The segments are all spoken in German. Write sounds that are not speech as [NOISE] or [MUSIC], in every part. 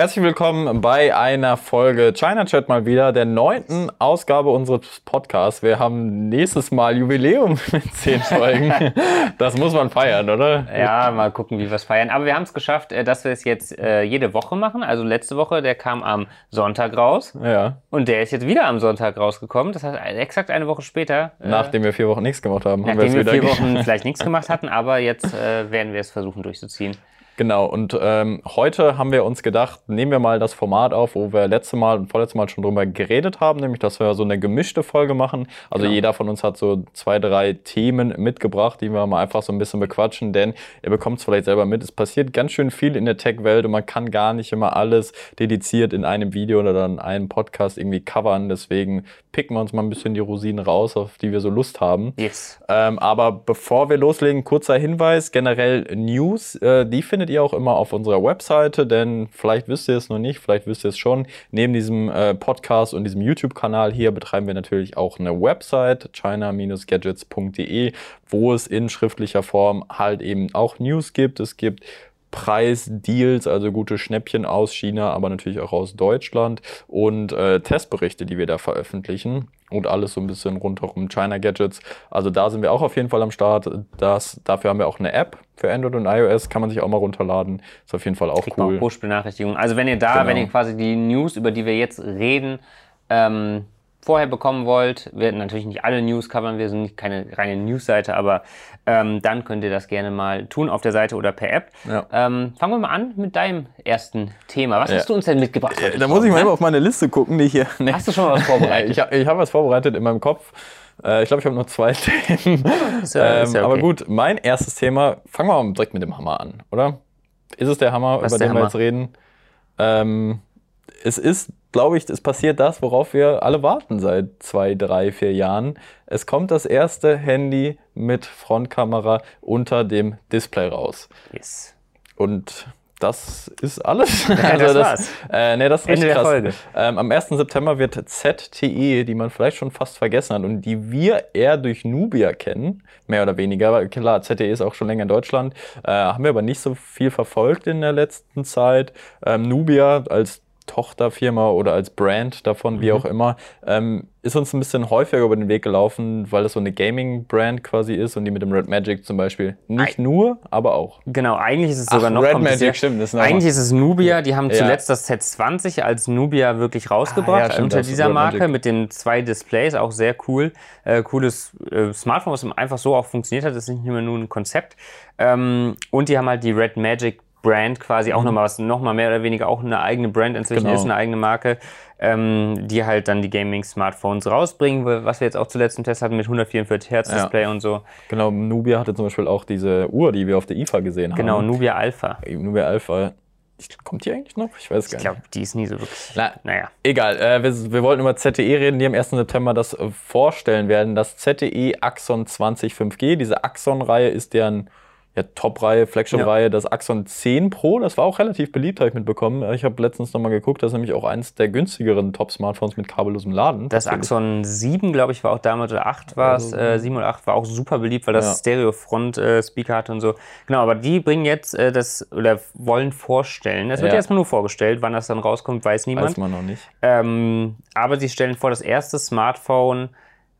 Herzlich willkommen bei einer Folge China Chat mal wieder, der neunten Ausgabe unseres Podcasts. Wir haben nächstes Mal Jubiläum [LAUGHS] mit zehn Folgen. Das muss man feiern, oder? Ja, mal gucken, wie wir es feiern. Aber wir haben es geschafft, äh, dass wir es jetzt äh, jede Woche machen. Also letzte Woche, der kam am Sonntag raus. Ja. Und der ist jetzt wieder am Sonntag rausgekommen. Das heißt, exakt eine Woche später. Äh, nachdem wir vier Wochen nichts gemacht haben. haben nachdem wir, wir vier Wochen [LAUGHS] vielleicht nichts gemacht hatten, aber jetzt äh, werden wir es versuchen durchzuziehen. Genau, und ähm, heute haben wir uns gedacht, nehmen wir mal das Format auf, wo wir letzte Mal und vorletzte Mal schon drüber geredet haben, nämlich, dass wir so eine gemischte Folge machen. Also genau. jeder von uns hat so zwei, drei Themen mitgebracht, die wir mal einfach so ein bisschen bequatschen, denn ihr bekommt es vielleicht selber mit, es passiert ganz schön viel in der Tech-Welt und man kann gar nicht immer alles dediziert in einem Video oder in einem Podcast irgendwie covern. Deswegen picken wir uns mal ein bisschen die Rosinen raus, auf die wir so Lust haben. Yes. Ähm, aber bevor wir loslegen, kurzer Hinweis, generell News, äh, die findet ihr auch immer auf unserer Webseite, denn vielleicht wisst ihr es noch nicht, vielleicht wisst ihr es schon. Neben diesem äh, Podcast und diesem YouTube-Kanal hier betreiben wir natürlich auch eine Website, china-gadgets.de, wo es in schriftlicher Form halt eben auch News gibt. Es gibt Preisdeals, also gute Schnäppchen aus China, aber natürlich auch aus Deutschland und äh, Testberichte, die wir da veröffentlichen und alles so ein bisschen rundherum China Gadgets. Also da sind wir auch auf jeden Fall am Start. Das, dafür haben wir auch eine App für Android und iOS, kann man sich auch mal runterladen. Ist auf jeden Fall auch Kriegt cool. Push-Benachrichtigungen. Also wenn ihr da, genau. wenn ihr quasi die News, über die wir jetzt reden, ähm, vorher bekommen wollt, wir werden natürlich nicht alle News covern, wir sind keine reine News-Seite, aber ähm, dann könnt ihr das gerne mal tun auf der Seite oder per App. Ja. Ähm, fangen wir mal an mit deinem ersten Thema. Was ja. hast du uns denn mitgebracht? Äh, da muss ich mal ne? auf meine Liste gucken, die hier. Nee. Hast du schon mal was vorbereitet? [LAUGHS] ich habe hab was vorbereitet in meinem Kopf. Äh, ich glaube, ich habe nur zwei [LAUGHS] Themen. Ja, ähm, okay. Aber gut, mein erstes Thema, fangen wir mal direkt mit dem Hammer an, oder? Ist es der Hammer, was über den Hammer? wir jetzt reden? Ähm, es ist glaube ich, es passiert das, worauf wir alle warten seit zwei, drei, vier Jahren. Es kommt das erste Handy mit Frontkamera unter dem Display raus. Yes. Und das ist alles. [LAUGHS] Ja, also das, das war's. Äh, nee, das ist Ende krass. Folge. Ähm, am 1. September wird ZTE, die man vielleicht schon fast vergessen hat und die wir eher durch Nubia kennen, mehr oder weniger. Klar, ZTE ist auch schon länger in Deutschland, äh, haben wir aber nicht so viel verfolgt in der letzten Zeit. Ähm, Nubia als Tochterfirma oder als Brand davon, mhm. wie auch immer, ähm, ist uns ein bisschen häufiger über den Weg gelaufen, weil das so eine Gaming-Brand quasi ist und die mit dem Red Magic zum Beispiel nicht Eig nur, aber auch. Genau, eigentlich ist es sogar Ach, noch Red Magic, stimmt. Das ist eigentlich ist es Nubia, die haben zuletzt ja. das Z20 als Nubia wirklich rausgebracht, ah, ja, stimmt, unter dieser Marke Magic. mit den zwei Displays, auch sehr cool. Äh, cooles äh, Smartphone, was einfach so auch funktioniert hat, das ist nicht mehr nur ein Konzept. Ähm, und die haben halt die Red Magic Brand quasi auch mhm. nochmal was, nochmal mehr oder weniger auch eine eigene Brand inzwischen genau. ist, eine eigene Marke, ähm, die halt dann die Gaming-Smartphones rausbringen, was wir jetzt auch zuletzt im Test hatten mit 144 Hertz Display ja. und so. Genau, Nubia hatte zum Beispiel auch diese Uhr, die wir auf der IFA gesehen genau, haben. Genau, Nubia Alpha. Nubia Alpha. Kommt die eigentlich noch? Ich weiß gar nicht. Ich glaube, die ist nie so wirklich. Na, naja. Egal. Äh, wir, wir, wollten über ZTE reden, die am 1. September das äh, vorstellen werden. Das ZTE Axon 20 5G. Diese Axon-Reihe ist deren ja, Top-Reihe, Flagship-Reihe, ja. das Axon 10 Pro, das war auch relativ beliebt, habe ich mitbekommen. Ich habe letztens nochmal geguckt, das ist nämlich auch eins der günstigeren Top-Smartphones mit kabellosem Laden. Das Axon 7, glaube ich, war auch damals, oder 8 war es, also, äh, 7 oder 8 war auch super beliebt, weil das ja. Stereo-Front-Speaker hatte und so. Genau, aber die bringen jetzt äh, das, oder wollen vorstellen, das wird ja. erstmal nur vorgestellt, wann das dann rauskommt, weiß niemand. Weiß man noch nicht. Ähm, aber sie stellen vor, das erste Smartphone,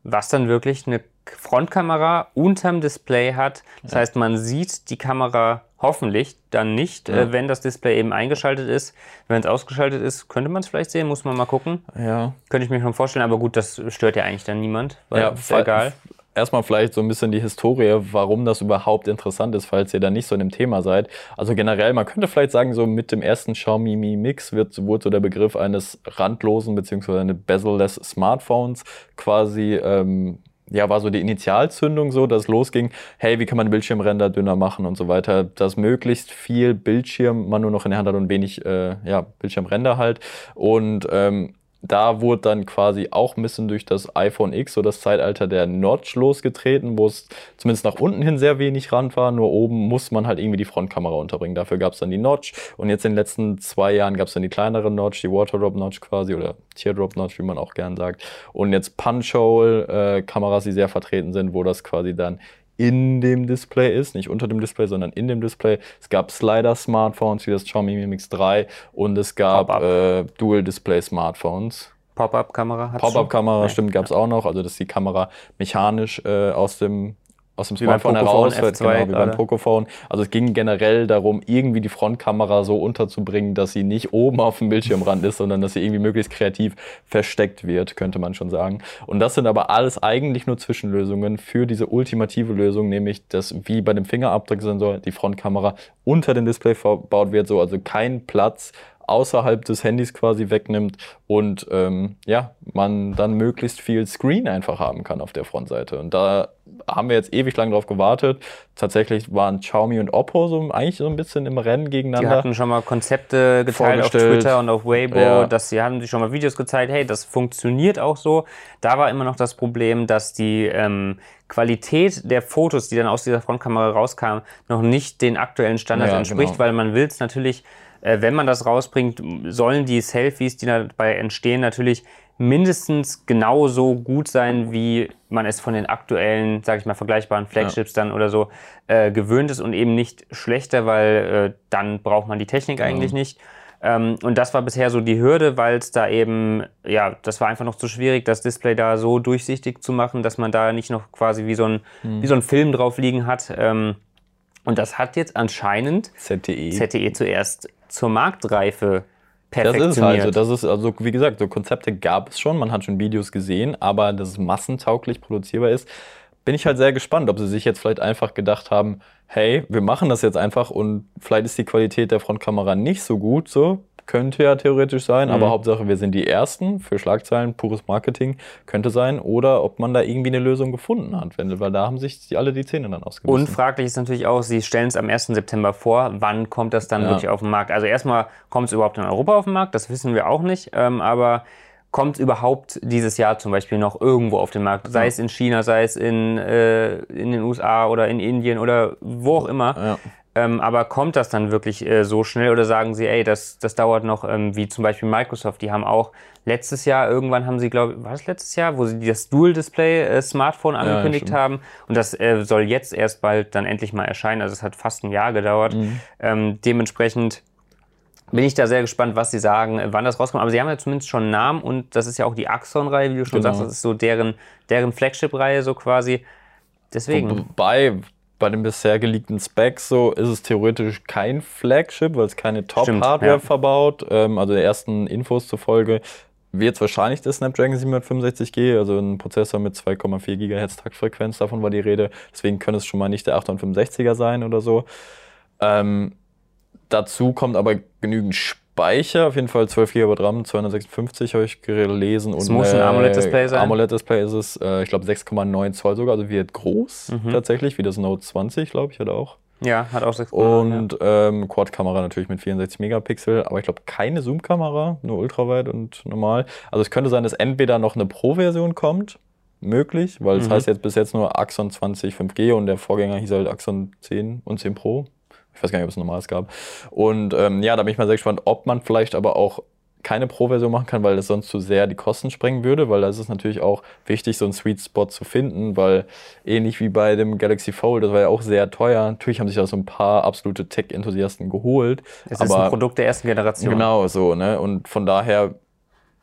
was dann wirklich eine Frontkamera unterm Display hat. Das ja. heißt, man sieht die Kamera hoffentlich dann nicht, ja. äh, wenn das Display eben eingeschaltet ist. Wenn es ausgeschaltet ist, könnte man es vielleicht sehen, muss man mal gucken. Ja. Könnte ich mir schon vorstellen, aber gut, das stört ja eigentlich dann niemand, weil ja, ist egal. Erstmal vielleicht so ein bisschen die Historie, warum das überhaupt interessant ist, falls ihr da nicht so in dem Thema seid. Also generell, man könnte vielleicht sagen, so mit dem ersten Xiaomi Mi Mix wird, wurde so der Begriff eines randlosen bzw. eines bezel-less Smartphones quasi ähm, ja, war so die Initialzündung so, dass losging, hey, wie kann man Bildschirmränder dünner machen und so weiter, dass möglichst viel Bildschirm man nur noch in der Hand hat und wenig äh, ja, Bildschirmränder halt. Und ähm, da wurde dann quasi auch ein bisschen durch das iPhone X so das Zeitalter der Notch losgetreten, wo es zumindest nach unten hin sehr wenig Rand war, nur oben muss man halt irgendwie die Frontkamera unterbringen. Dafür gab es dann die Notch und jetzt in den letzten zwei Jahren gab es dann die kleinere Notch, die Waterdrop Notch quasi oder Teardrop Notch, wie man auch gern sagt. Und jetzt Punch-Hole-Kameras, äh, die sehr vertreten sind, wo das quasi dann in dem Display ist, nicht unter dem Display, sondern in dem Display. Es gab Slider-Smartphones wie das Xiaomi Mi Mix 3 und es gab äh, Dual-Display-Smartphones. Pop-up-Kamera Pop-up-Kamera, stimmt, gab es auch noch. Also, dass die Kamera mechanisch äh, aus dem aus dem Smartphone heraus, F2 genau, wie beim Pocophone. Also es ging generell darum, irgendwie die Frontkamera so unterzubringen, dass sie nicht oben auf dem Bildschirmrand ist, sondern dass sie irgendwie möglichst kreativ versteckt wird, könnte man schon sagen. Und das sind aber alles eigentlich nur Zwischenlösungen für diese ultimative Lösung, nämlich dass wie bei dem Fingerabdrucksensor die Frontkamera unter dem Display verbaut wird, so also kein Platz außerhalb des Handys quasi wegnimmt und ähm, ja, man dann möglichst viel Screen einfach haben kann auf der Frontseite. Und da haben wir jetzt ewig lang drauf gewartet. Tatsächlich waren Xiaomi und Oppo so eigentlich so ein bisschen im Rennen gegeneinander. Die hatten schon mal Konzepte geteilt auf Twitter und auf Weibo, ja. dass sie haben sich schon mal Videos gezeigt, hey, das funktioniert auch so. Da war immer noch das Problem, dass die ähm, Qualität der Fotos, die dann aus dieser Frontkamera rauskamen, noch nicht den aktuellen Standards ja, entspricht, genau. weil man will es natürlich wenn man das rausbringt, sollen die Selfies, die dabei entstehen, natürlich mindestens genauso gut sein, wie man es von den aktuellen, sage ich mal, vergleichbaren Flagships ja. dann oder so äh, gewöhnt ist und eben nicht schlechter, weil äh, dann braucht man die Technik ja. eigentlich nicht. Ähm, und das war bisher so die Hürde, weil es da eben, ja, das war einfach noch zu schwierig, das Display da so durchsichtig zu machen, dass man da nicht noch quasi wie so ein, mhm. wie so ein Film drauf liegen hat. Ähm, und das hat jetzt anscheinend ZTE, ZTE zuerst zur Marktreife perfektioniert. Das ist halt das ist also wie gesagt, so Konzepte gab es schon, man hat schon Videos gesehen, aber dass es massentauglich produzierbar ist, bin ich halt sehr gespannt, ob sie sich jetzt vielleicht einfach gedacht haben, hey, wir machen das jetzt einfach und vielleicht ist die Qualität der Frontkamera nicht so gut, so könnte ja theoretisch sein, mhm. aber Hauptsache wir sind die Ersten für Schlagzeilen, pures Marketing könnte sein. Oder ob man da irgendwie eine Lösung gefunden hat, weil da haben sich die, alle die Zähne dann ausgebissen. Und fraglich ist natürlich auch, Sie stellen es am 1. September vor, wann kommt das dann ja. wirklich auf den Markt? Also erstmal kommt es überhaupt in Europa auf den Markt, das wissen wir auch nicht, ähm, aber kommt überhaupt dieses Jahr zum Beispiel noch irgendwo auf den Markt, sei ja. es in China, sei es in, äh, in den USA oder in Indien oder wo auch immer. Ja. Ähm, aber kommt das dann wirklich äh, so schnell oder sagen Sie, ey, das, das dauert noch, ähm, wie zum Beispiel Microsoft, die haben auch letztes Jahr, irgendwann haben sie, glaube ich, war das letztes Jahr, wo sie das Dual-Display-Smartphone äh, angekündigt ja, haben und das äh, soll jetzt erst bald dann endlich mal erscheinen, also es hat fast ein Jahr gedauert. Mhm. Ähm, dementsprechend bin ich da sehr gespannt, was sie sagen, äh, wann das rauskommt. Aber sie haben ja zumindest schon einen Namen und das ist ja auch die Axon-Reihe, wie du schon genau. sagst, das ist so deren, deren Flagship-Reihe so quasi. Deswegen. Wobei, bei den bisher geleakten Specs so ist es theoretisch kein Flagship, weil es keine Top-Hardware ja. verbaut. Ähm, also der ersten Infos zufolge wird es wahrscheinlich das Snapdragon 765G, also ein Prozessor mit 2,4 GHz Taktfrequenz, davon war die Rede. Deswegen könnte es schon mal nicht der 865er sein oder so. Ähm, dazu kommt aber genügend Speicher, auf jeden Fall 12 GB RAM, 256 habe ich gelesen. Das und, muss ein äh, AMOLED-Display sein. AMOLED-Display ist es, äh, ich glaube 6,9 Zoll sogar, also wird groß mhm. tatsächlich, wie das Note 20, glaube ich, hat auch. Ja, hat auch 6,9. Und ja. ähm, Quad-Kamera natürlich mit 64 Megapixel, aber ich glaube keine Zoom-Kamera, nur ultraweit und normal. Also es könnte sein, dass entweder noch eine Pro-Version kommt, möglich, weil es mhm. heißt jetzt bis jetzt nur Axon 20 5G und der Vorgänger hieß halt Axon 10 und 10 Pro. Ich weiß gar nicht, ob es ein normales gab. Und ähm, ja, da bin ich mal sehr gespannt, ob man vielleicht aber auch keine Pro-Version machen kann, weil das sonst zu sehr die Kosten sprengen würde, weil da ist es natürlich auch wichtig, so einen Sweet Spot zu finden, weil ähnlich wie bei dem Galaxy Fold, das war ja auch sehr teuer. Natürlich haben sich da so ein paar absolute Tech-Enthusiasten geholt. Es ist ein Produkt der ersten Generation. Genau, so, ne? Und von daher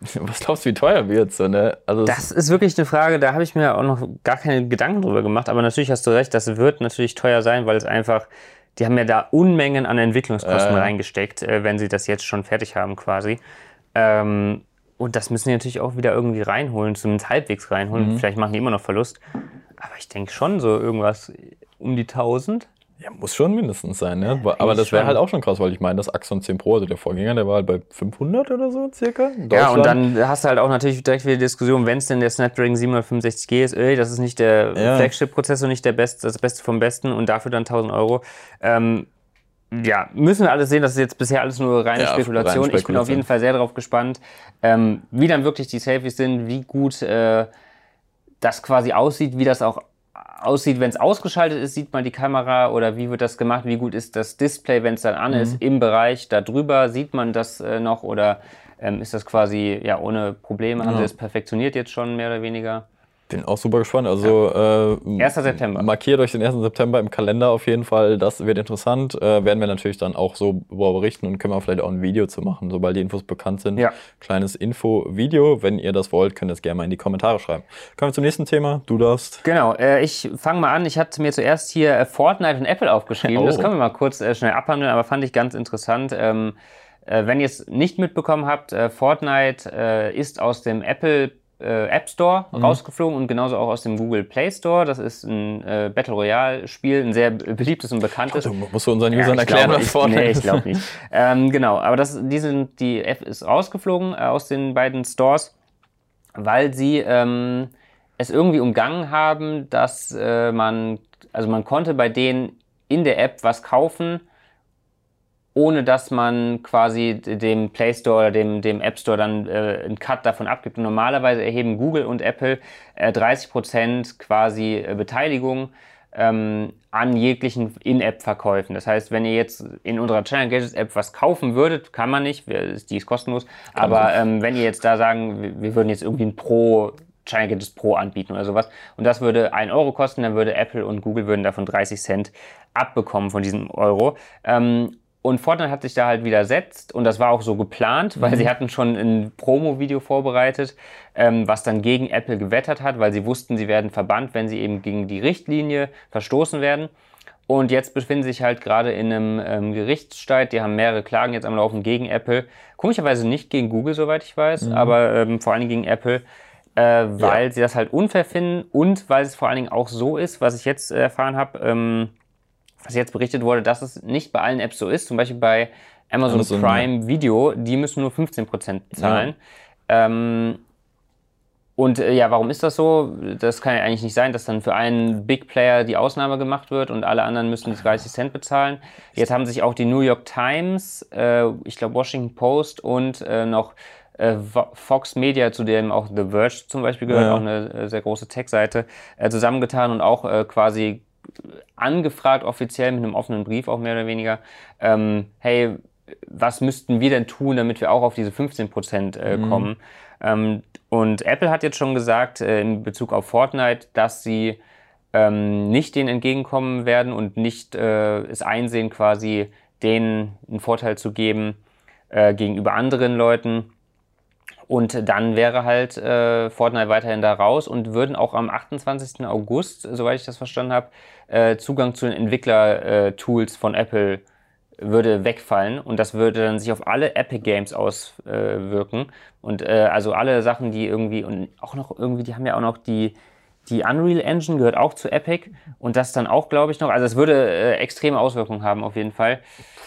[LAUGHS] was glaubst du, wie teuer wird so, ne? Also das ist wirklich eine Frage, da habe ich mir auch noch gar keine Gedanken drüber gemacht, aber natürlich hast du recht, das wird natürlich teuer sein, weil es einfach die haben ja da Unmengen an Entwicklungskosten äh. reingesteckt, äh, wenn sie das jetzt schon fertig haben quasi. Ähm, und das müssen die natürlich auch wieder irgendwie reinholen, zumindest halbwegs reinholen. Mhm. Vielleicht machen die immer noch Verlust. Aber ich denke schon so irgendwas um die 1000. Ja, muss schon mindestens sein, ne? Aber das wäre halt auch schon krass, weil ich meine, das Axon 10 Pro, also der Vorgänger, der war halt bei 500 oder so circa. Ja, und dann hast du halt auch natürlich direkt wieder die Diskussion, wenn es denn der Snapdragon 765G ist, ey, das ist nicht der ja. Flagship-Prozessor, nicht der Best, das Beste vom Besten und dafür dann 1000 Euro. Ähm, ja, müssen wir alles sehen, das ist jetzt bisher alles nur reine, ja, Spekulation. reine Spekulation. Ich bin auf jeden Fall sehr darauf gespannt, ähm, wie dann wirklich die Selfies sind, wie gut äh, das quasi aussieht, wie das auch aussieht, wenn es ausgeschaltet ist, sieht man die Kamera oder wie wird das gemacht, wie gut ist das Display, wenn es dann an mhm. ist, im Bereich darüber, sieht man das äh, noch oder ähm, ist das quasi ja ohne Probleme, haben ja. sie es perfektioniert jetzt schon mehr oder weniger? Bin auch super gespannt. Also ja. äh, 1. September. Markiert euch den 1. September im Kalender auf jeden Fall. Das wird interessant. Äh, werden wir natürlich dann auch so berichten und können wir vielleicht auch ein Video zu machen, sobald die Infos bekannt sind. Ja. Kleines Info-Video. Wenn ihr das wollt, könnt ihr es gerne mal in die Kommentare schreiben. Kommen wir zum nächsten Thema. Du darfst. Genau. Äh, ich fange mal an. Ich hatte mir zuerst hier äh, Fortnite und Apple aufgeschrieben. Oh. Das können wir mal kurz äh, schnell abhandeln, aber fand ich ganz interessant. Ähm, äh, wenn ihr es nicht mitbekommen habt, Fortnite ist aus dem Apple äh, App Store mhm. rausgeflogen und genauso auch aus dem Google Play Store. Das ist ein äh, Battle Royale Spiel, ein sehr beliebtes und bekanntes. Also, musst du unseren Usern ja, erklären, glaube, was vorne Nee, ich glaube nicht. [LAUGHS] ähm, genau, aber das, die, sind, die App ist rausgeflogen äh, aus den beiden Stores, weil sie ähm, es irgendwie umgangen haben, dass äh, man, also man konnte bei denen in der App was kaufen, ohne dass man quasi dem Play Store oder dem, dem App Store dann äh, einen Cut davon abgibt. Und normalerweise erheben Google und Apple äh, 30% quasi äh, Beteiligung ähm, an jeglichen In-App-Verkäufen. Das heißt, wenn ihr jetzt in unserer Channel Gadgets App was kaufen würdet, kann man nicht, die ist kostenlos, aber ähm, wenn ihr jetzt da sagen, wir würden jetzt irgendwie ein Pro China Gadgets Pro anbieten oder sowas. Und das würde 1 Euro kosten, dann würde Apple und Google würden davon 30 Cent abbekommen von diesem Euro. Ähm, und Fortnite hat sich da halt widersetzt und das war auch so geplant, weil mhm. sie hatten schon ein Promo-Video vorbereitet, ähm, was dann gegen Apple gewettert hat, weil sie wussten, sie werden verbannt, wenn sie eben gegen die Richtlinie verstoßen werden. Und jetzt befinden sie sich halt gerade in einem ähm, Gerichtsstreit. Die haben mehrere Klagen jetzt am Laufen gegen Apple. Komischerweise nicht gegen Google, soweit ich weiß, mhm. aber ähm, vor allem gegen Apple, äh, weil ja. sie das halt unfair finden und weil es vor allen Dingen auch so ist, was ich jetzt äh, erfahren habe, ähm, was jetzt berichtet wurde, dass es nicht bei allen Apps so ist. Zum Beispiel bei Amazon, Amazon Prime ja. Video, die müssen nur 15% zahlen. Ja. Ähm, und äh, ja, warum ist das so? Das kann ja eigentlich nicht sein, dass dann für einen Big Player die Ausnahme gemacht wird und alle anderen müssen 30 Cent bezahlen. Jetzt haben sich auch die New York Times, äh, ich glaube Washington Post und äh, noch äh, Fox Media, zu dem auch The Verge zum Beispiel gehört, ja. auch eine äh, sehr große Tech-Seite, äh, zusammengetan und auch quasi angefragt, offiziell mit einem offenen Brief auch mehr oder weniger, ähm, hey, was müssten wir denn tun, damit wir auch auf diese 15 Prozent äh, mhm. kommen? Ähm, und Apple hat jetzt schon gesagt, äh, in Bezug auf Fortnite, dass sie ähm, nicht denen entgegenkommen werden und nicht äh, es einsehen, quasi denen einen Vorteil zu geben äh, gegenüber anderen Leuten. Und dann wäre halt äh, Fortnite weiterhin da raus und würden auch am 28. August, soweit ich das verstanden habe, äh, Zugang zu den Entwickler-Tools von Apple würde wegfallen und das würde dann sich auf alle Epic Games auswirken. und äh, also alle Sachen, die irgendwie und auch noch irgendwie, die haben ja auch noch die die Unreal Engine gehört auch zu Epic und das dann auch, glaube ich, noch. Also es würde äh, extreme Auswirkungen haben auf jeden Fall.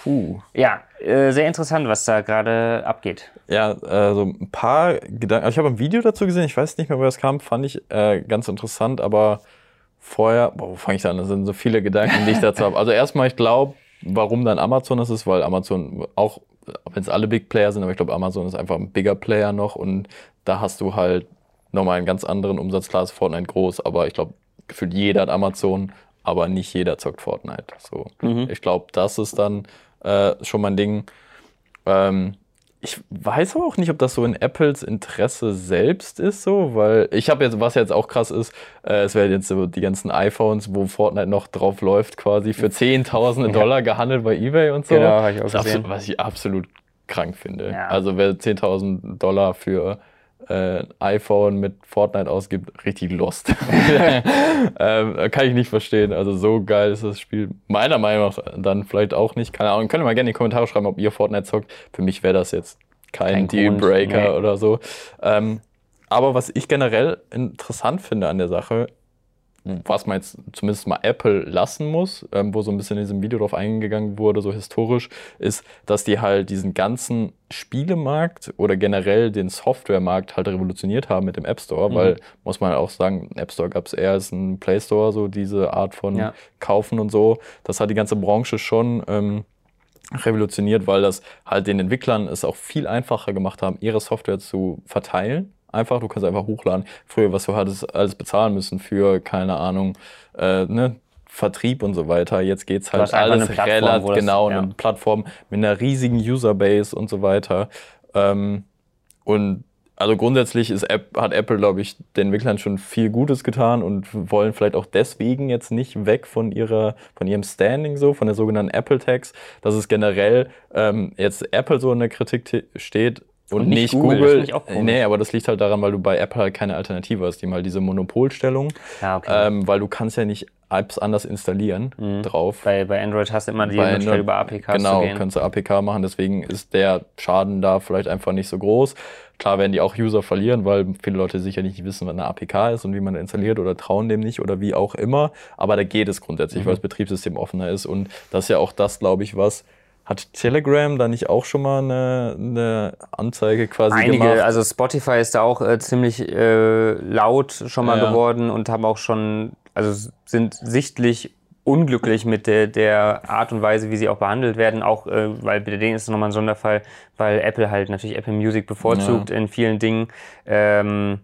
Puh. Ja, äh, sehr interessant, was da gerade abgeht. Ja, also ein paar Gedanken. Ich habe ein Video dazu gesehen, ich weiß nicht mehr, wo das kam, fand ich äh, ganz interessant, aber vorher, boah, wo fange ich da an? Das sind so viele Gedanken, die ich dazu habe. Also erstmal, ich glaube, warum dann Amazon das ist, weil Amazon auch, wenn es alle Big Player sind, aber ich glaube, Amazon ist einfach ein bigger Player noch und da hast du halt nochmal einen ganz anderen Umsatz. Klar ist Fortnite groß, aber ich glaube, gefühlt jeder hat Amazon, aber nicht jeder zockt Fortnite. So. Mhm. Ich glaube, das ist dann äh, schon mein Ding. Ähm, ich weiß aber auch nicht, ob das so in Apples Interesse selbst ist, so, weil ich habe jetzt, was jetzt auch krass ist, äh, es werden jetzt so die ganzen iPhones, wo Fortnite noch drauf läuft, quasi für Zehntausende ja. Dollar gehandelt bei Ebay und so. Genau, habe ich auch gesehen. Absolut, was ich absolut krank finde. Ja. Also wer 10.000 Dollar für äh, iPhone mit Fortnite ausgibt, richtig lost. [LAUGHS] ähm, kann ich nicht verstehen. Also so geil ist das Spiel. Meiner Meinung nach dann vielleicht auch nicht. Keine Ahnung. Könnt ihr mal gerne in die Kommentare schreiben, ob ihr Fortnite zockt. Für mich wäre das jetzt kein, kein Dealbreaker nee. oder so. Ähm, aber was ich generell interessant finde an der Sache, was man jetzt zumindest mal Apple lassen muss, ähm, wo so ein bisschen in diesem Video drauf eingegangen wurde, so historisch, ist, dass die halt diesen ganzen Spielemarkt oder generell den Softwaremarkt halt revolutioniert haben mit dem App Store, mhm. weil, muss man auch sagen, App Store gab es eher als ein Play Store, so diese Art von ja. Kaufen und so. Das hat die ganze Branche schon ähm, revolutioniert, weil das halt den Entwicklern es auch viel einfacher gemacht haben, ihre Software zu verteilen einfach. Du kannst einfach hochladen. Früher, was du hattest, alles bezahlen müssen für, keine Ahnung, äh, ne, Vertrieb und so weiter. Jetzt geht's halt alles relativ genau, ja. eine Plattform mit einer riesigen Userbase und so weiter. Ähm, und also grundsätzlich ist App, hat Apple, glaube ich, den Entwicklern schon viel Gutes getan und wollen vielleicht auch deswegen jetzt nicht weg von ihrer, von ihrem Standing so, von der sogenannten Apple Tax, dass es generell ähm, jetzt Apple so in der Kritik steht, und, und nicht, nicht, Google. Google. nee, aber das liegt halt daran, weil du bei Apple halt keine Alternative hast. Die haben halt diese Monopolstellung. Ja, okay. ähm, weil du kannst ja nicht Apps anders installieren mhm. drauf. Bei, bei Android hast du immer die Möglichkeit über APK genau, zu gehen. Genau, kannst du APK machen. Deswegen ist der Schaden da vielleicht einfach nicht so groß. Klar werden die auch User verlieren, weil viele Leute sicher nicht wissen, was eine APK ist und wie man installiert oder trauen dem nicht oder wie auch immer. Aber da geht es grundsätzlich, mhm. weil das Betriebssystem offener ist. Und das ist ja auch das, glaube ich, was hat Telegram da nicht auch schon mal eine, eine Anzeige quasi Einige, gemacht? also Spotify ist da auch äh, ziemlich äh, laut schon mal ja. geworden und haben auch schon, also sind sichtlich unglücklich mit der, der Art und Weise, wie sie auch behandelt werden, auch äh, weil bei denen ist es nochmal ein Sonderfall, weil Apple halt natürlich Apple Music bevorzugt ja. in vielen Dingen. Ähm,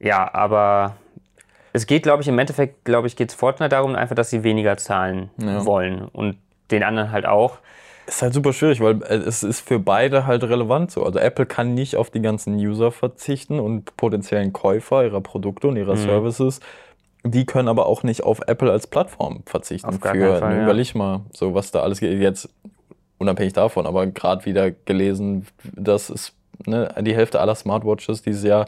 ja, aber es geht, glaube ich, im Endeffekt, glaube ich, geht es Fortnite darum, einfach, dass sie weniger zahlen ja. wollen und den anderen halt auch. Ist halt super schwierig, weil äh, es ist für beide halt relevant so. Also Apple kann nicht auf die ganzen User verzichten und potenziellen Käufer ihrer Produkte und ihrer mhm. Services. Die können aber auch nicht auf Apple als Plattform verzichten. Auf gar für, Fall, ne, Überleg mal, so was da alles geht. Jetzt unabhängig davon, aber gerade wieder gelesen, dass es ne, die Hälfte aller Smartwatches dieses Jahr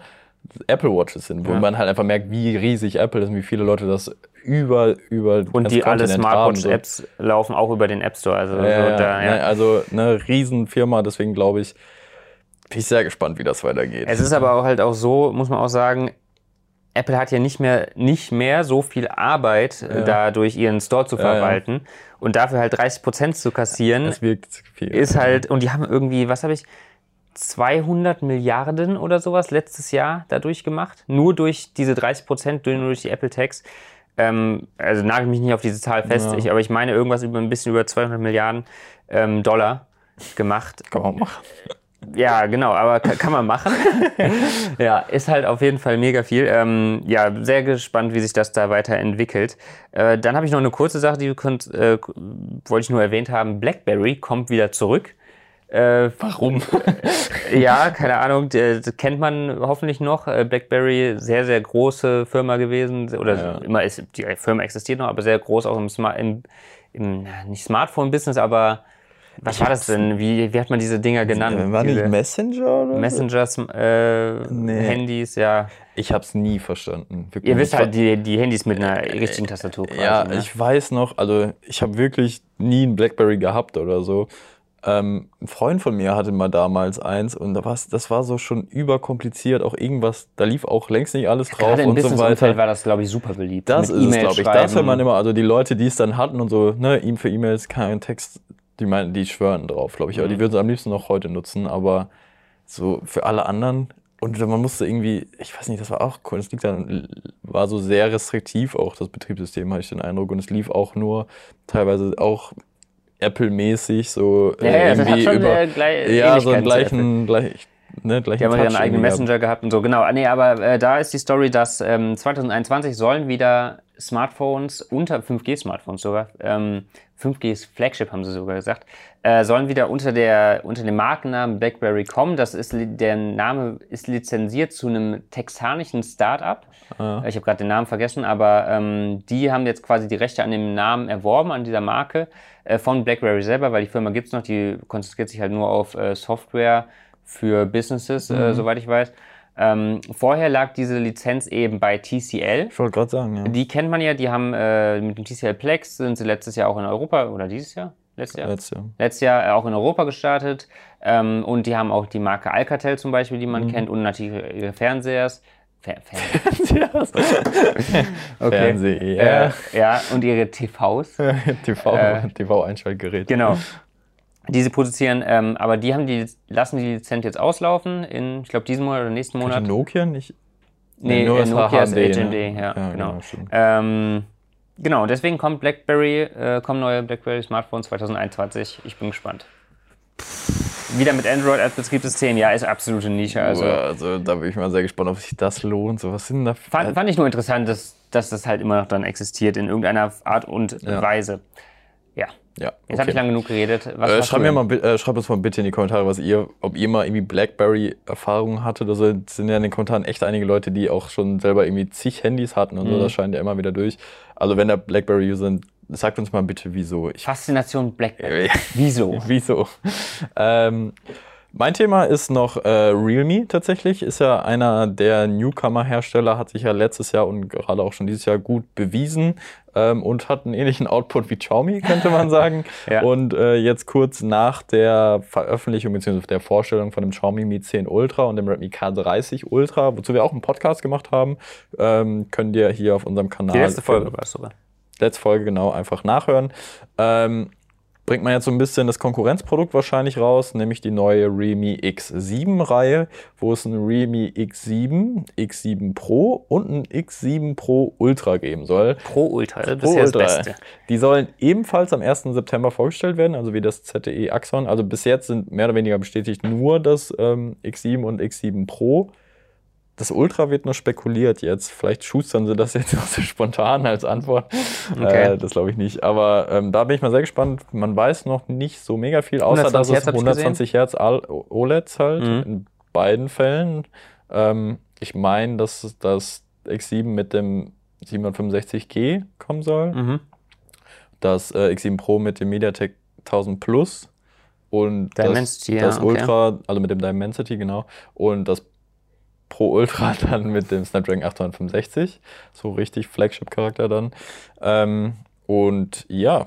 Apple Watches sind, wo ja. man halt einfach merkt, wie riesig Apple ist und wie viele Leute das über über und die alle Smartwatch Apps so. laufen auch über den App Store, also ja, so da, ja. Ne, also eine Riesenfirma, deswegen glaube ich, bin ich sehr gespannt, wie das weitergeht. Es ist aber auch halt auch so, muss man auch sagen, Apple hat ja nicht mehr, nicht mehr so viel Arbeit, ja. dadurch ihren Store zu verwalten. Ja, ja. Und dafür halt 30 Prozent zu kassieren, das wirkt viel. ist halt, und die haben irgendwie, was habe ich, 200 Milliarden oder sowas letztes Jahr dadurch gemacht. Nur durch diese 30 Prozent, nur durch die Apple Tax. Ähm, also nagel mich nicht auf diese Zahl fest, ja. ich, aber ich meine irgendwas über ein bisschen über 200 Milliarden ähm, Dollar gemacht. [LAUGHS] Kann man machen. Ja, genau, aber kann, kann man machen. [LAUGHS] ja, ist halt auf jeden Fall mega viel. Ähm, ja, sehr gespannt, wie sich das da weiterentwickelt. Äh, dann habe ich noch eine kurze Sache, die könnt, äh, wollte ich nur erwähnt haben. BlackBerry kommt wieder zurück. Äh, Warum? [LAUGHS] ja, keine Ahnung, das kennt man hoffentlich noch. Äh, BlackBerry, sehr, sehr große Firma gewesen. Oder ja. immer ist, die Firma existiert noch, aber sehr groß auch im, Smart, im, im nicht Smartphone-Business, aber was ich war das denn? Wie, wie hat man diese Dinger genannt? Äh, war nicht Messenger oder? Messengers, äh, nee. Handys, ja. Ich habe es nie verstanden. Wirklich. Ihr wisst halt die, die Handys mit einer richtigen Tastatur quasi. Ja, ne? ich weiß noch, also ich habe wirklich nie ein Blackberry gehabt oder so. Ähm, ein Freund von mir hatte mal damals eins und das war so schon überkompliziert, auch irgendwas, da lief auch längst nicht alles drauf Gerade und so weiter. war das, glaube ich, super beliebt. Das ist es, glaube ich. Das hört man immer, also die Leute, die es dann hatten und so, ne, ihm für E-Mails keinen Text, die meinen, die schwören drauf, glaube ich. Aber mhm. die würden es am liebsten noch heute nutzen, aber so für alle anderen. Und man musste irgendwie, ich weiß nicht, das war auch cool. Das liegt dann, war so sehr restriktiv auch, das Betriebssystem, hatte ich den Eindruck. Und es lief auch nur teilweise auch Apple-mäßig, so ja, ja, irgendwie über. Gleich, ja, so einen gleichen, gleich, ne, gleichen Die haben ja einen eigenen Messenger gehabt und so, genau. Nee, aber äh, da ist die Story, dass ähm, 2021 sollen wieder Smartphones, unter 5G-Smartphones sogar, ähm, 5G Flagship haben sie sogar gesagt, äh, sollen wieder unter, der, unter dem Markennamen BlackBerry kommen. Das ist, der Name ist lizenziert zu einem texanischen Start-up. Ah. Ich habe gerade den Namen vergessen, aber ähm, die haben jetzt quasi die Rechte an dem Namen erworben, an dieser Marke äh, von BlackBerry selber, weil die Firma gibt es noch, die konzentriert sich halt nur auf äh, Software für Businesses, äh, mhm. soweit ich weiß. Ähm, vorher lag diese Lizenz eben bei TCL. Ich wollte gerade sagen, ja. Die kennt man ja, die haben äh, mit dem TCL Plex sind sie letztes Jahr auch in Europa oder dieses Jahr? Letztes Jahr? Letztes Jahr. Letztes Jahr äh, auch in Europa gestartet. Ähm, und die haben auch die Marke Alcatel zum Beispiel, die man mhm. kennt, und natürlich ihre Fernsehers. Fer [LAUGHS] Fernseher. [LAUGHS] okay. Fernseher. Äh, ja, und ihre TVs. [LAUGHS] TV, äh, TV-Einschaltgeräte. Genau. Die sie produzieren, ähm, aber die haben die, lassen die Lizenz jetzt auslaufen in, ich glaube, diesen Monat oder nächsten Monat. Nokia nicht? Nee, nee nur Nokia ist HMD, ne? ja, ja, genau. Genau, ähm, genau, deswegen kommt BlackBerry, äh, kommen neue BlackBerry Smartphones 2021. Ich bin gespannt. Wieder mit Android als Betriebssystem, ja, ist absolute Nische. Also, also da bin ich mal sehr gespannt, ob sich das lohnt. So, was sind da fand, fand ich nur interessant, dass, dass das halt immer noch dann existiert in irgendeiner Art und ja. Weise. Ja, Ja. Jetzt okay. habe ich lange genug geredet. Äh, schreibt, mir mal, äh, schreibt uns mal bitte in die Kommentare, was ihr, ob ihr mal irgendwie Blackberry-Erfahrungen hattet. Also es sind ja in den Kommentaren echt einige Leute, die auch schon selber irgendwie zig Handys hatten und mhm. so. Das scheint ja immer wieder durch. Also wenn da Blackberry-User sind, sagt uns mal bitte, wieso. Ich, Faszination Blackberry. [LAUGHS] wieso? wieso? ähm, mein Thema ist noch äh, Realme tatsächlich. Ist ja einer der Newcomer-Hersteller, hat sich ja letztes Jahr und gerade auch schon dieses Jahr gut bewiesen ähm, und hat einen ähnlichen Output wie Xiaomi, könnte man [LAUGHS] sagen. ja. Und äh, jetzt kurz nach der Veröffentlichung bzw. der Vorstellung von dem Xiaomi Mi 10 Ultra und dem Redmi K30 Ultra, wozu wir auch einen Podcast gemacht haben, ähm, könnt ihr hier auf unserem Kanal. Die letzte Folge war es sogar. Letzte Folge, genau, einfach nachhören. Ähm, bringt man jetzt so ein bisschen das Konkurrenzprodukt wahrscheinlich raus, nämlich die neue Realme X7-Reihe, wo es ein Realme X7, X7 Pro und ein X7 Pro Ultra geben soll. Pro Ultra, das ist das Beste. Die sollen ebenfalls am 1. September vorgestellt werden, also wie das ZTE Axon. Also bis jetzt sind mehr oder weniger bestätigt nur das ähm, X7 und X7 Pro. Das Ultra wird nur spekuliert jetzt. Vielleicht schustern sie das jetzt noch [LAUGHS] so spontan als Antwort. Okay. Äh, das glaube ich nicht. Aber ähm, da bin ich mal sehr gespannt. Man weiß noch nicht so mega viel, außer dass es 120 Hertz OLEDs halt mhm. in beiden Fällen. Ähm, ich meine, dass das X7 mit dem 765G kommen soll. Mhm. Das äh, X7 Pro mit dem MediaTek 1000 Plus. Und Dimensity, das, das ja, okay. Ultra, also mit dem Dimensity, genau. Und das Pro Ultra [LAUGHS] dann mit dem Snapdragon 865. So richtig Flagship-Charakter dann. Ähm, und ja,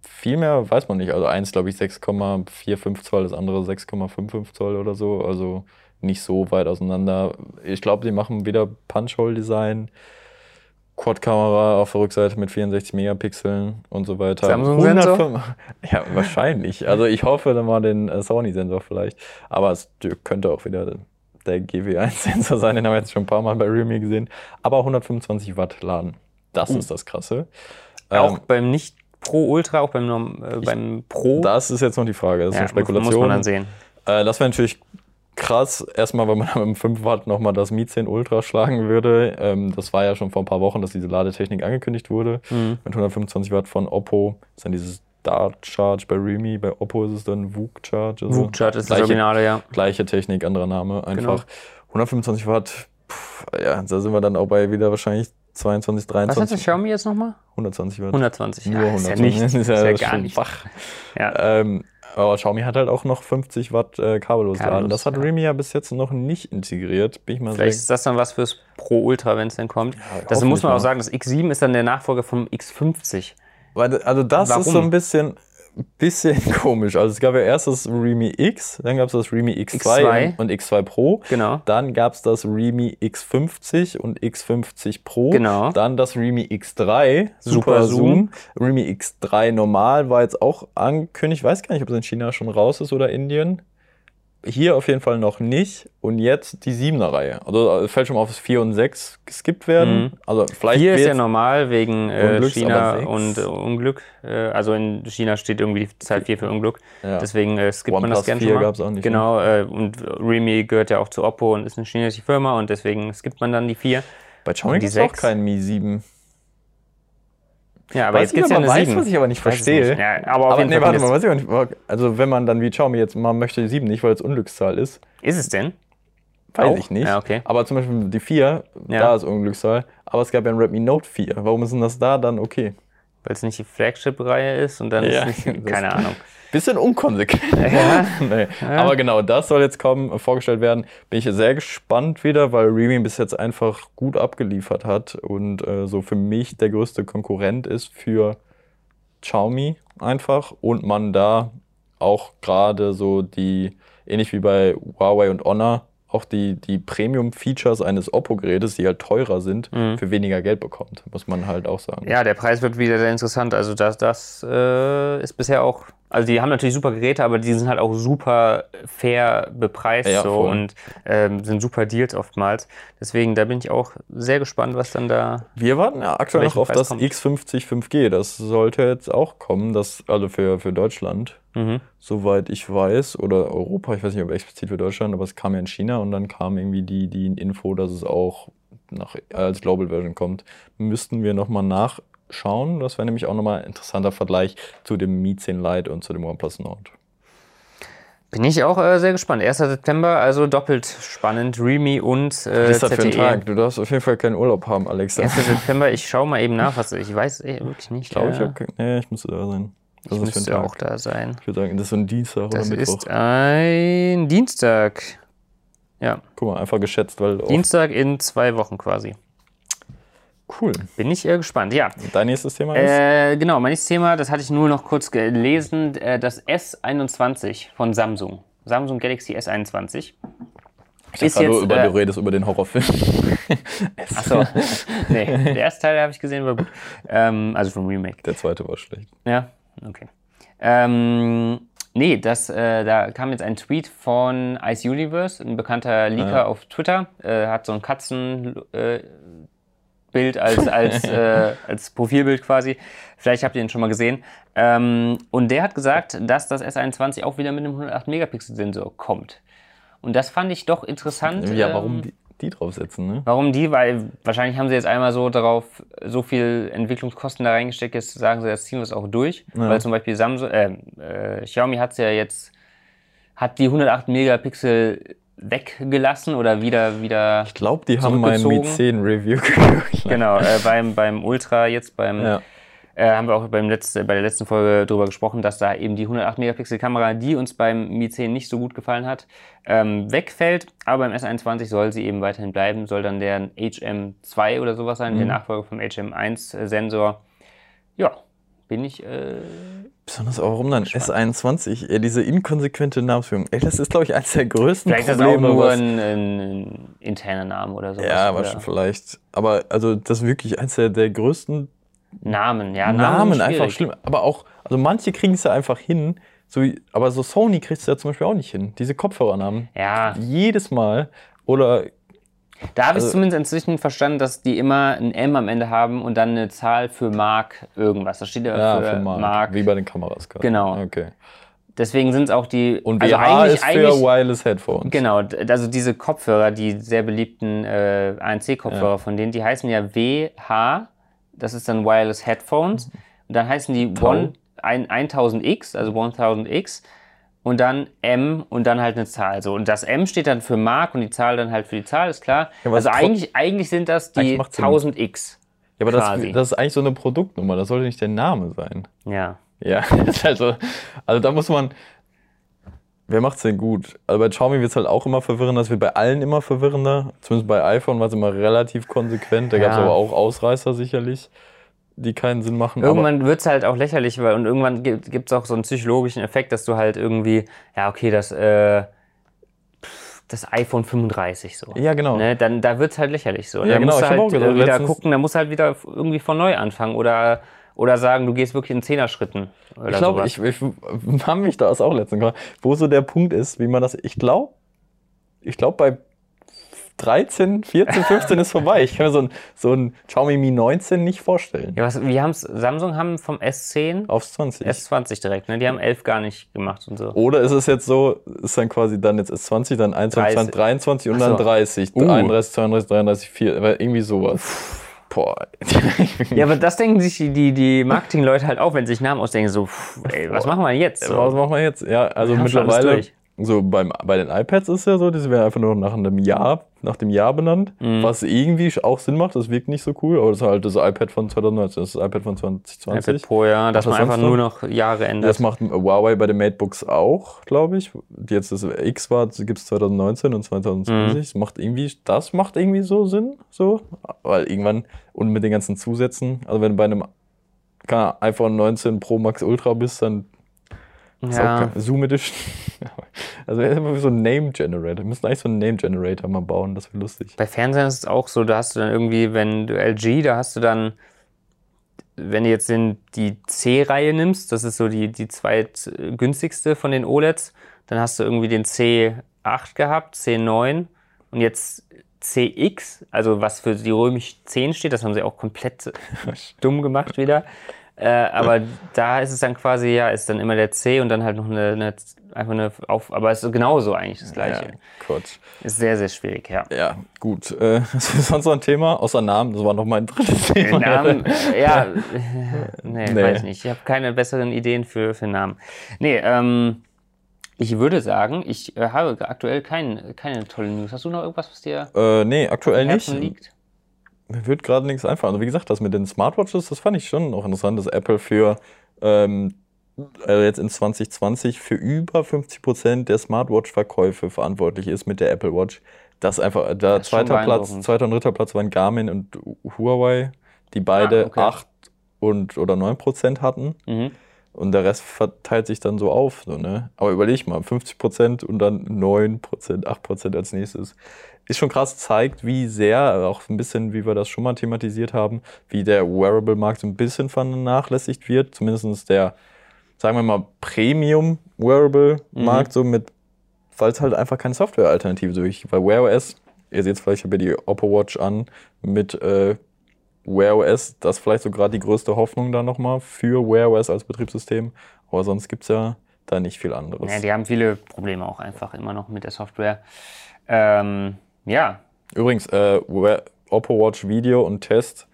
viel mehr weiß man nicht. Also eins, glaube ich, 6,45 Zoll, das andere 6,55 Zoll oder so. Also nicht so weit auseinander. Ich glaube, die machen wieder Punch-Hole-Design. Quad-Kamera auf der Rückseite mit 64 Megapixeln und so weiter. Samsung-Sensor? [LAUGHS] Ja, wahrscheinlich. Also ich hoffe dann mal den äh, Sony-Sensor vielleicht. Aber es könnte auch wieder der GW1-Sensor [LAUGHS] sein, den haben wir jetzt schon ein paar Mal bei Realme gesehen. Aber 125 Watt laden. Das uh. ist das Krasse. Auch ähm, beim nicht Pro Ultra, auch beim, äh, beim Pro? Das ist jetzt noch die Frage. Das ist ja, eine Spekulation. Muss man dann sehen. Äh, das wäre natürlich krass. Erstmal, weil man [LAUGHS] mit dem 5 Watt nochmal das Mi 10 Ultra schlagen würde. Ähm, das war ja schon vor ein paar Wochen, dass diese Ladetechnik angekündigt wurde. Mhm. Mit 125 Watt von Oppo. Ist dann dieses Dart Charge bei Remy, bei Oppo ist es dann VOOC Charge. Also VOOC Charge ist gleiche, das Originale, ja. Gleiche Technik, anderer Name. Einfach genau. 125 Watt. Pff, ja, da sind wir dann auch bei wieder wahrscheinlich 22, 23. Was hat das Xiaomi jetzt nochmal? 120 Watt. 120, Nur ja, 120. Ist ja, nicht, [LAUGHS] ist ja, ist ja gar nicht. Wach. Ja. Ähm, aber Xiaomi hat halt auch noch 50 Watt äh, kabellos laden. Das hat ja. Remy ja bis jetzt noch nicht integriert. Bin ich mal Vielleicht ist das dann was fürs Pro Ultra, wenn es dann kommt. Ja, das muss man auch sagen, das X7 ist dann der Nachfolger vom X50. Also das Warum? ist so ein bisschen, bisschen [LAUGHS] komisch. Also es gab ja erst das Remi X, dann gab es das Remi X2, X2. Und, X2 Pro. Genau. Dann gab es das Remi X50 und X50 Pro. Genau. Dann das Remi X3, Super, Super Zoom. Zoom. Remi X3 normal war jetzt auch angekündigt. Ich weiß gar nicht, ob es in China schon raus ist oder Indien. Hier auf jeden Fall noch nicht. Und jetzt die 7er Reihe. Also fällt schon mal auf, dass 4 und 6 geskippt werden. Mhm. Also vielleicht 4 ist ja normal wegen äh, China und äh, Unglück. Äh, also in China steht irgendwie die Zahl 4 für Unglück. Ja. Deswegen äh, skippt One man das gerne schon mal. Gab's auch nicht, genau, ne? äh, und Remy gehört ja auch zu Oppo und ist eine chinesische Firma und deswegen skippt man dann die 4. Bei Xiaomi gibt es auch keinen Mi 7. Ja, aber weiß jetzt gibt es ja eine weiß, 7. was ich aber nicht verstehe. Ja, aber auf aber jeden nee, Fall warte mal, weiß ich nicht. Also wenn man dann wie Xiaomi jetzt, man möchte die 7 nicht, weil es Unglückszahl ist. Ist es denn? Weiß auch? ich nicht. Ja, okay. Aber zum Beispiel die 4, ja. da ist Unglückszahl. Aber es gab ja ein Redmi Note 4. Warum ist denn das da dann okay? Weil es nicht die Flagship-Reihe ist und dann ja, ist nicht, [LAUGHS] keine Ahnung. Bisschen unkonsequent. Ja. [LAUGHS] nee. ja. Aber genau, das soll jetzt kommen, vorgestellt werden. Bin ich sehr gespannt wieder, weil Remy bis jetzt einfach gut abgeliefert hat und äh, so für mich der größte Konkurrent ist für Xiaomi einfach und man da auch gerade so die, ähnlich wie bei Huawei und Honor, auch die, die Premium-Features eines Oppo-Gerätes, die halt teurer sind, mhm. für weniger Geld bekommt, muss man halt auch sagen. Ja, der Preis wird wieder sehr interessant. Also das, das äh, ist bisher auch, also die haben natürlich super Geräte, aber die sind halt auch super fair bepreist ja, so und ähm, sind super Deals oftmals. Deswegen, da bin ich auch sehr gespannt, was dann da. Wir warten ja aktuell noch auf Preis das kommt. X50 5G. Das sollte jetzt auch kommen, das, also für, für Deutschland. Mhm. Soweit ich weiß, oder Europa, ich weiß nicht, ob explizit für Deutschland, aber es kam ja in China und dann kam irgendwie die, die Info, dass es auch nach, als Global Version kommt. Müssten wir nochmal nach schauen. Das wäre nämlich auch nochmal ein interessanter Vergleich zu dem Mi 10 Lite und zu dem OnePlus Nord. Bin ich auch äh, sehr gespannt. 1. September, also doppelt spannend. Remi und äh, ist das für ein Tag? Du darfst auf jeden Fall keinen Urlaub haben, Alexa. 1. [LAUGHS] September, ich schaue mal eben nach, was ich weiß ey, wirklich nicht. Ich glaube, ich habe nee, ich müsste da sein. Was ich müsste auch da sein. Ich würde sagen, das ist so ein Dienstag das oder Mittwoch. Das ist ein Dienstag. Ja. Guck mal, einfach geschätzt, weil. Dienstag in zwei Wochen quasi. Cool. Bin ich gespannt, ja. Dein nächstes Thema ist? Äh, genau, mein nächstes Thema, das hatte ich nur noch kurz gelesen, äh, das S21 von Samsung. Samsung Galaxy S21. Ich ist jetzt, über, äh, du redest über den Horrorfilm. [LAUGHS] Achso, [LAUGHS] nee, der erste Teil habe ich gesehen, war gut. Ähm, also vom Remake. Der zweite war schlecht. Ja, okay. Ähm, nee, das, äh, da kam jetzt ein Tweet von Ice Universe, ein bekannter Leaker ja. auf Twitter, äh, hat so ein Katzen, äh, Bild als, als, [LAUGHS] äh, als Profilbild quasi. Vielleicht habt ihr ihn schon mal gesehen. Ähm, und der hat gesagt, dass das S21 auch wieder mit einem 108-Megapixel-Sensor kommt. Und das fand ich doch interessant. Ja, warum ähm, die, die draufsetzen, ne? Warum die? Weil wahrscheinlich haben sie jetzt einmal so darauf so viel Entwicklungskosten da reingesteckt, jetzt sagen sie, jetzt ziehen wir es auch durch. Ja. Weil zum Beispiel Samsung, äh, äh, Xiaomi hat es ja jetzt, hat die 108 Megapixel weggelassen oder wieder wieder Ich glaube, die haben mein Mi 10 Review geguckt. Genau, äh, beim, beim Ultra jetzt beim ja. äh, haben wir auch beim letzten, bei der letzten Folge darüber gesprochen, dass da eben die 108 Megapixel Kamera, die uns beim Mi 10 nicht so gut gefallen hat, ähm, wegfällt. Aber beim S21 soll sie eben weiterhin bleiben, soll dann der HM2 oder sowas sein, mhm. der Nachfolger vom HM1 Sensor. Ja, bin ich äh, Besonders auch warum dann S21, ey, diese inkonsequente Namensführung. Ey, das ist, glaube ich, eines der größten vielleicht Probleme. Vielleicht ist das auch nur ein, ein, ein, interner Name oder so. Ja, aber schon vielleicht. Aber also das ist wirklich eines der, der größten Namen, ja. Namen, Namen einfach schlimm. Aber auch, also manche kriegen es ja einfach hin. So, aber so Sony kriegt es ja zum Beispiel auch nicht hin. Diese Kopfhörernamen. Ja. Jedes Mal. Oder da habe ich also, zumindest inzwischen verstanden, dass die immer ein M am Ende haben und dann eine Zahl für Mark irgendwas. Das steht ja, ja für, für Mark. Mark. Wie bei den Kameras gerade. Genau. Okay. Deswegen sind es auch die. Und WH also ist für Wireless Headphones. Genau, also diese Kopfhörer, die sehr beliebten äh, ANC-Kopfhörer ja. von denen, die heißen ja WH, das ist dann Wireless Headphones. Und dann heißen die One, ein, 1000X, also 1000X und dann M und dann halt eine Zahl. So. Und das M steht dann für Mark und die Zahl dann halt für die Zahl, ist klar. Ja, also eigentlich, eigentlich sind das die 1000x. Ja, aber das, das, ist eigentlich so eine Produktnummer, das sollte nicht der Name sein. Ja. Ja, [LAUGHS] also, also da muss man. Wer macht's denn gut? Also bei Xiaomi wird es halt auch immer verwirrender, das wird bei allen immer verwirrender. Zumindest bei iPhone war es immer relativ konsequent, da ja. gab es aber auch Ausreißer sicherlich die keinen Sinn machen. Irgendwann wird es halt auch lächerlich, weil und irgendwann gibt es auch so einen psychologischen Effekt, dass du halt irgendwie, ja, okay, das, äh, das iPhone 35 so. Ja, genau. Ne, dann da wird es halt lächerlich so. Ja, dann genau. musst du halt gesagt, wieder gucken, dann musst du halt wieder irgendwie von neu anfangen oder oder sagen, du gehst wirklich in Zehner-Schritten. Ich glaube, ich, ich [LAUGHS] habe mich da auch letztens gefragt, wo so der Punkt ist, wie man das. Ich glaube, ich glaube, bei 13, 14, 15 ist vorbei. Ich kann mir so ein, so ein Xiaomi Mi 19 nicht vorstellen. Ja, was, wie haben's, Samsung haben vom S10 aufs 20. S20 direkt, ne? Die haben 11 gar nicht gemacht und so. Oder ist es jetzt so, ist dann quasi dann jetzt S20, dann 21, 30. 23 und so. dann 30, uh. 31, 32, 33, 4, irgendwie sowas. Boah. [LAUGHS] ja, aber das denken sich die, die Marketingleute halt auch, wenn sie sich Namen ausdenken, so, ey, was machen wir jetzt? So. Was machen wir jetzt? Ja, also mittlerweile so beim, bei den iPads ist ja so, die werden einfach nur nach einem Jahr, nach dem Jahr benannt, mhm. was irgendwie auch Sinn macht, das wirkt nicht so cool, aber das ist halt das iPad von 2019, das ist das iPad von 2020. iPad Pro, ja, dass man einfach nur noch Jahre ändert. Das macht Huawei bei den Matebooks auch, glaube ich. Jetzt das X war, gibt es 2019 und 2020. Mhm. Das macht irgendwie, das macht irgendwie so Sinn, so, weil irgendwann, und mit den ganzen Zusätzen, also wenn du bei einem iPhone 19 Pro Max Ultra bist, dann ja. Zoom Edition. [LAUGHS] Also er wie so ein Name Generator. Wir müssen eigentlich so einen Name Generator mal bauen, das wäre lustig. Bei Fernsehen ist es auch so, da hast du dann irgendwie, wenn du LG, da hast du wenn du jetzt den, die C-Reihe nimmst, das ist so die, die zweitgünstigste von den OLEDs, dann hast du irgendwie den C8 gehabt, C9 und jetzt CX, also was für die römisch 10 steht, das haben sie auch komplett [LAUGHS] dumm gemacht wieder. Äh, aber da ist es dann quasi, ja, ist dann immer der C und dann halt noch eine, eine einfach eine auf, aber es ist genauso eigentlich das gleiche. Ja, Quatsch. Ist sehr, sehr schwierig, ja. Ja, gut. Äh, [LAUGHS] was ist sonst noch ein Thema? Außer Namen, das war noch mein drittes Thema. Namen, [LAUGHS] ja, [LAUGHS] nee, nee, weiß nicht. Ich habe keine besseren Ideen für, für Namen. Nee, ähm, ich würde sagen, ich äh, habe aktuell kein, keine tolle News. Hast du noch irgendwas, was dir äh, nee, aktuell nicht. liegt? Mir wird gerade nichts einfallen. Also wie gesagt, das mit den Smartwatches, das fand ich schon noch interessant, dass Apple für ähm, also jetzt in 2020 für über 50 Prozent der Smartwatch-Verkäufe verantwortlich ist mit der Apple Watch. Das einfach, da das zweiter Platz, zweiter und dritter Platz waren Garmin und Huawei, die beide ah, okay. 8 und oder 9 Prozent hatten. Mhm. Und der Rest verteilt sich dann so auf. So, ne? Aber überleg mal, 50 Prozent und dann 9 Prozent, 8 Prozent als nächstes. Ist schon krass, zeigt, wie sehr, auch ein bisschen, wie wir das schon mal thematisiert haben, wie der Wearable-Markt so ein bisschen vernachlässigt wird. Zumindest der sagen wir mal, Premium-Wearable-Markt, mhm. so mit, weil es halt einfach keine Software-Alternative so weil Wear OS, ihr seht vielleicht, ich habe die Oppo Watch an mit äh, Wear OS, das ist vielleicht so gerade die größte Hoffnung da nochmal für Wear OS als Betriebssystem, aber sonst gibt es ja da nicht viel anderes. Ja, die haben viele Probleme auch einfach immer noch mit der Software. Ähm, ja. Übrigens, äh, Oppo Watch Video und Test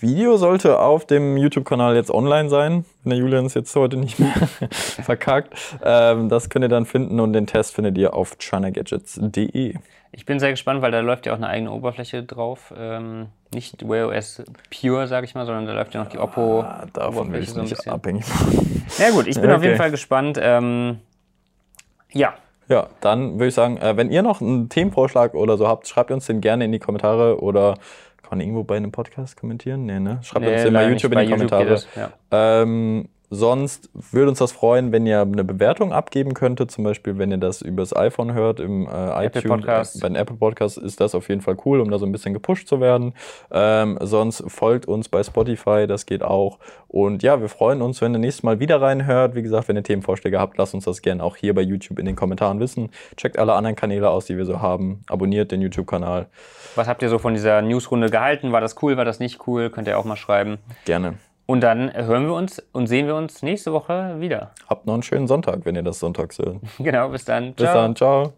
Video sollte auf dem YouTube-Kanal jetzt online sein, wenn der Julian es jetzt heute nicht mehr [LAUGHS] verkackt. Ähm, das könnt ihr dann finden und den Test findet ihr auf chinagadgets.de. Ich bin sehr gespannt, weil da läuft ja auch eine eigene Oberfläche drauf. Ähm, nicht Wear OS Pure, sag ich mal, sondern da läuft ja noch die Oppo. Ah, davon will ich so nicht abhängig machen. Ja gut, ich bin okay. auf jeden Fall gespannt. Ähm, ja. Ja, dann würde ich sagen, äh, wenn ihr noch einen Themenvorschlag oder so habt, schreibt uns den gerne in die Kommentare oder kann man irgendwo bei einem Podcast kommentieren? Nee, ne? Schreibt nee, uns den bei YouTube in die Kommentare. Das, ja. ähm, sonst würde uns das freuen, wenn ihr eine Bewertung abgeben könntet. Zum Beispiel, wenn ihr das übers iPhone hört, im äh, iTunes, Podcast. Äh, bei den Apple Podcasts ist das auf jeden Fall cool, um da so ein bisschen gepusht zu werden. Ähm, sonst folgt uns bei Spotify, das geht auch. Und ja, wir freuen uns, wenn ihr nächstes Mal wieder reinhört. Wie gesagt, wenn ihr Themenvorschläge habt, lasst uns das gerne auch hier bei YouTube in den Kommentaren wissen. Checkt alle anderen Kanäle aus, die wir so haben. Abonniert den YouTube-Kanal. Was habt ihr so von dieser Newsrunde gehalten? War das cool, war das nicht cool? Könnt ihr auch mal schreiben. Gerne. Und dann hören wir uns und sehen wir uns nächste Woche wieder. Habt noch einen schönen Sonntag, wenn ihr das sonntags [LAUGHS] hört. genau, bis dann. Ciao. Bis dann, ciao.